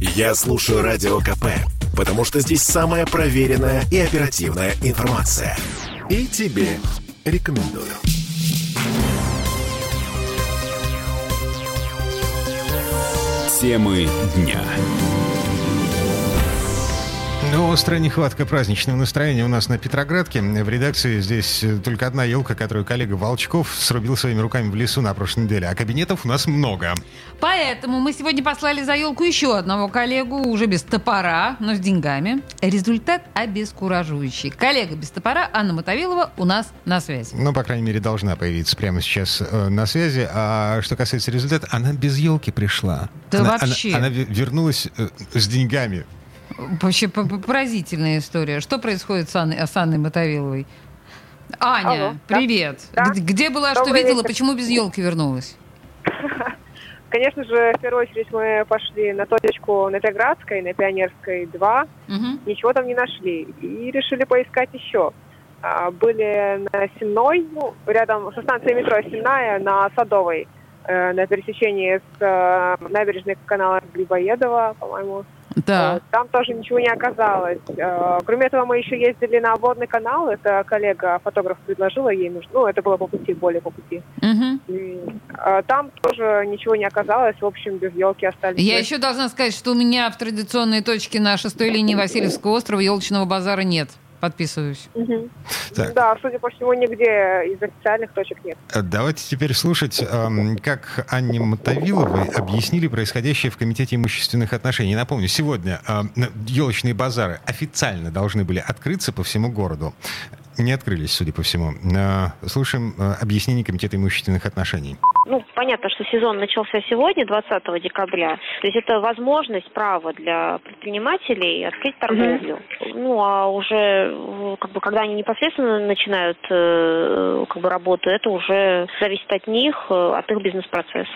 Я слушаю Радио КП, потому что здесь самая проверенная и оперативная информация. И тебе рекомендую. Темы дня. Ну, острая нехватка праздничного настроения у нас на Петроградке. В редакции здесь э, только одна елка, которую коллега Волчков срубил своими руками в лесу на прошлой неделе. А кабинетов у нас много. Поэтому мы сегодня послали за елку еще одного коллегу, уже без топора, но с деньгами. Результат обескураживающий. Коллега без топора Анна Мотовилова у нас на связи. Ну, по крайней мере, должна появиться прямо сейчас э, на связи. А что касается результата, она без елки пришла. Да она, вообще. Она, она вернулась э, с деньгами. Вообще поразительная история. Что происходит с Анной, с Анной Мотовиловой? Аня, Алло, привет. Да. Где, где была, что Добрый видела, вечер. почему без елки вернулась? Конечно же, в первую очередь мы пошли на точку на Петроградской, на Пионерской 2. Мгм. Ничего там не нашли. И решили поискать еще. А, Были на Сенной, ну, рядом со станцией метро Сенная, на Садовой, э, на пересечении с э, набережной канала Грибоедова, по-моему. Да. Вот. Там тоже ничего не оказалось. Э, Кроме этого, мы еще ездили на водный канал. Это коллега, фотограф, предложила ей нужно. Ну, это было по пути, более по пути. А, Там тоже ничего не оказалось. В общем, без елки остались. Я еще должна сказать, что у меня в традиционной точке на шестой линии Васильевского острова елочного базара нет. Подписываюсь. Мгм. Так. Да, судя по всему, нигде из официальных точек нет. Э, Давайте теперь слушать, эм, как Анне Мотовиловой объяснили происходящее в Комитете имущественных отношений. Напомню, сегодня эм, елочные базары официально должны были открыться по всему городу. Не открылись, судя по всему. Э, Слушаем э, объяснение Комитета имущественных отношений. ну, понятно, что сезон начался сегодня, 20 декабря. То есть это возможность, право для предпринимателей открыть торговлю. Ну, а уже, э, как бы, когда они непосредственно начинают как бы, работу, это уже зависит от них, от их бизнес-процесса.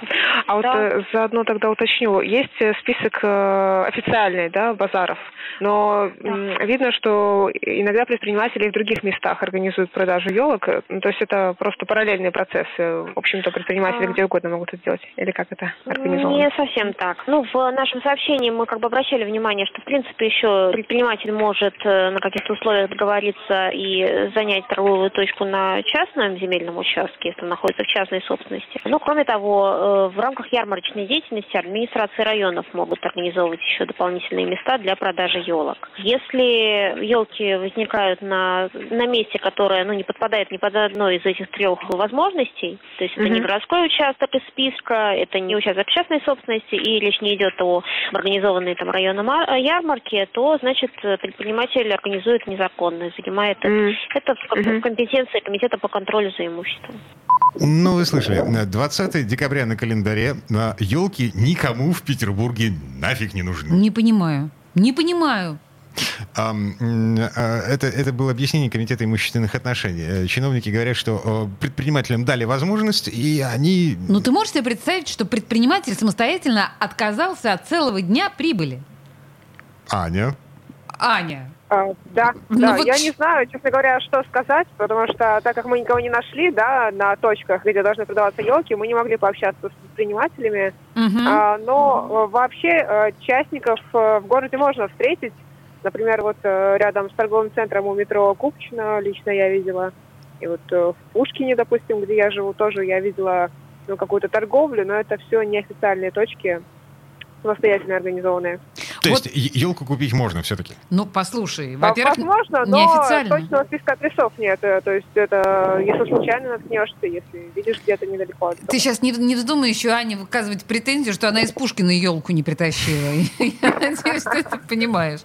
А вот Да. э, заодно тогда уточню, есть список официальный, да, базаров, но м, видно, что иногда предприниматели в других местах организуют продажу елок, э, ну, то есть это просто параллельные процессы. В общем-то, предприниматели А. где угодно могут это делать. Или как это организовано? Не совсем так. Ну, в нашем сообщении мы как бы обращали внимание, что, в принципе, еще предприниматель может э, на каких-то условиях договориться и занять торговую точку на частном земельном участке, если он находится в частной собственности. Но, кроме того, э, в рамках ярмарочной деятельности администрации районов могут организовывать еще дополнительные места для продажи елок. Если елки возникают на, на месте, которое ну, не подпадает ни под одной из этих трех возможностей, то есть это не Мгм. городской участок из списка, это не участок частной собственности, и речь не идет о организованной там районном ар- ярмарке, то, значит, предприниматель организует незаконно, и занимает это. М. Это в, Мгм. в компетенции Комитета по контролю за имуществом. Ну, вы слышали, э, 20 декабря на календаре. Елки никому в Петербурге нафиг не нужны. Не понимаю. Не понимаю. А, Это, это было объяснение Комитета имущественных отношений. Э, Чиновники говорят, что э, предпринимателям дали возможность, и они... Ну, ты можешь себе представить, что предприниматель самостоятельно отказался от целого дня прибыли? Аня. Аня. А, Да, Ну да. вот Я не знаю, честно говоря, что сказать, потому что так как мы никого не нашли, да, на точках, где должны продаваться елки, мы не могли пообщаться с предпринимателями. Мгм. А, но э, вообще э, частников э, в городе можно встретить. Например, вот э, рядом с торговым центром у метро Купчино лично я видела. И вот э, в Пушкине, допустим, где я живу, тоже я видела ну, какую-то торговлю, но это все неофициальные точки, самостоятельно организованные. То Вот- есть елку купить можно все-таки? Ну, послушай, во-первых, Возможно, но неофициально. точного списка адресов нет. Э, То есть это если случайно наткнешься, если видишь где-то недалеко от дома. ты сейчас не, не вздумай еще Ане выказывать претензию, что она из Пушкина елку не притащила. Я надеюсь, что ты понимаешь.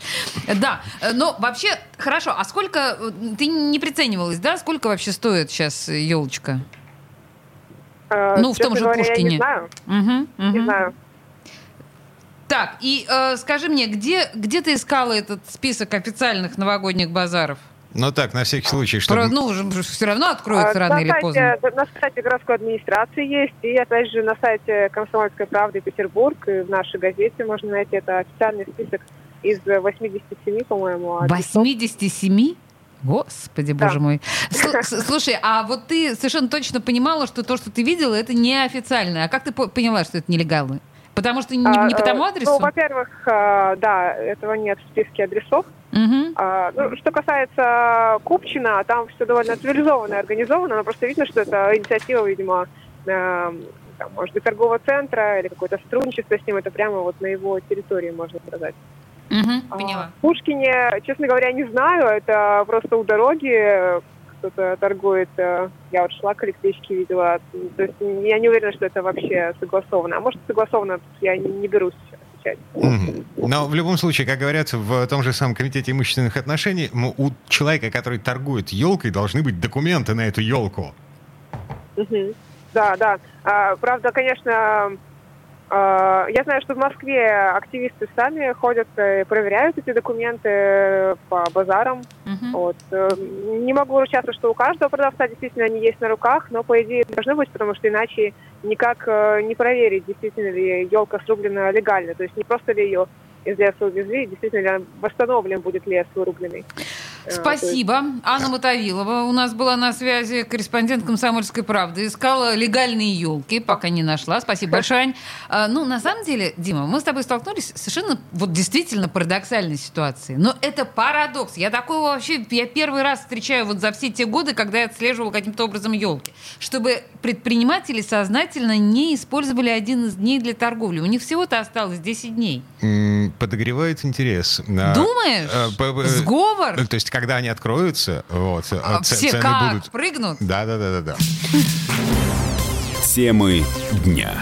Да, э, но вообще, хорошо, а сколько, э, ты не приценивалась, да, сколько вообще стоит сейчас елочка? Ну, в том же Пушкине. не знаю, не знаю. Так, и э, скажи мне, где, где ты искала этот список официальных новогодних базаров? Ну так, на всякий случай, чтобы... Про- ну, уже все равно откроется А, рано на или сайте, поздно. На сайте городской администрации есть, и опять же на сайте «Комсомольской правды» Петербург, и в нашей газете можно найти это официальный список из 87, по-моему. адресов. 87? Господи, Да. боже мой. Слушай, а вот ты совершенно точно понимала, что то, что ты видела, это не официально. А как ты по- поняла, что это нелегалы? Потому что не, не по тому А, э, адресу? Ну, во-первых, э, да, этого нет в списке адресов. Мгм. А, ну, что касается Купчина, там все довольно цивилизованно и организовано, но просто видно, что это инициатива, видимо, э, там, может быть, торгового центра или какое-то сотрудничество с ним, это прямо вот на его территории, можно сказать. А, Поняла. В Пушкине, честно говоря, не знаю, это просто у дороги кто-то торгует. э, Я вот шла к электричке, видела. То есть я не уверена, что это вообще согласовано. А может, согласовано, я не, не берусь отвечать. Но в любом случае, как говорят в том же самом комитете имущественных отношений, у человека, который торгует елкой, должны быть документы на эту елку. Да, да. А, правда, конечно, я знаю, что в Москве активисты сами ходят и проверяют эти документы по базарам. Мгм. Вот. Э, Не могу ручаться, что у каждого продавца действительно они есть на руках, но по идее должны быть, потому что иначе никак э, не проверить, действительно ли елка срублена легально. То есть не просто ли ее из леса увезли, действительно ли она восстановлен будет лес вырубленный. Э, Спасибо. Анна Мотовилова у нас была на связи, корреспондент «Комсомольской правды». Искала легальные елки, пока не нашла. Спасибо большое, Ань. А, ну, на самом деле, Дима, мы с тобой столкнулись с совершенно вот действительно парадоксальной ситуацией. Но это парадокс. Я такого вообще, я первый раз встречаю вот за все те годы, когда я отслеживала каким-то образом елки. Чтобы предприниматели сознательно не использовали один из дней для торговли. У них всего-то осталось 10 дней. Подогревает интерес. А, Думаешь? э, п- п- Сговор? То есть, когда они откроются, вот, А ц- все цены как будут... прыгнут? Да, да, да, да, да. Темы дня.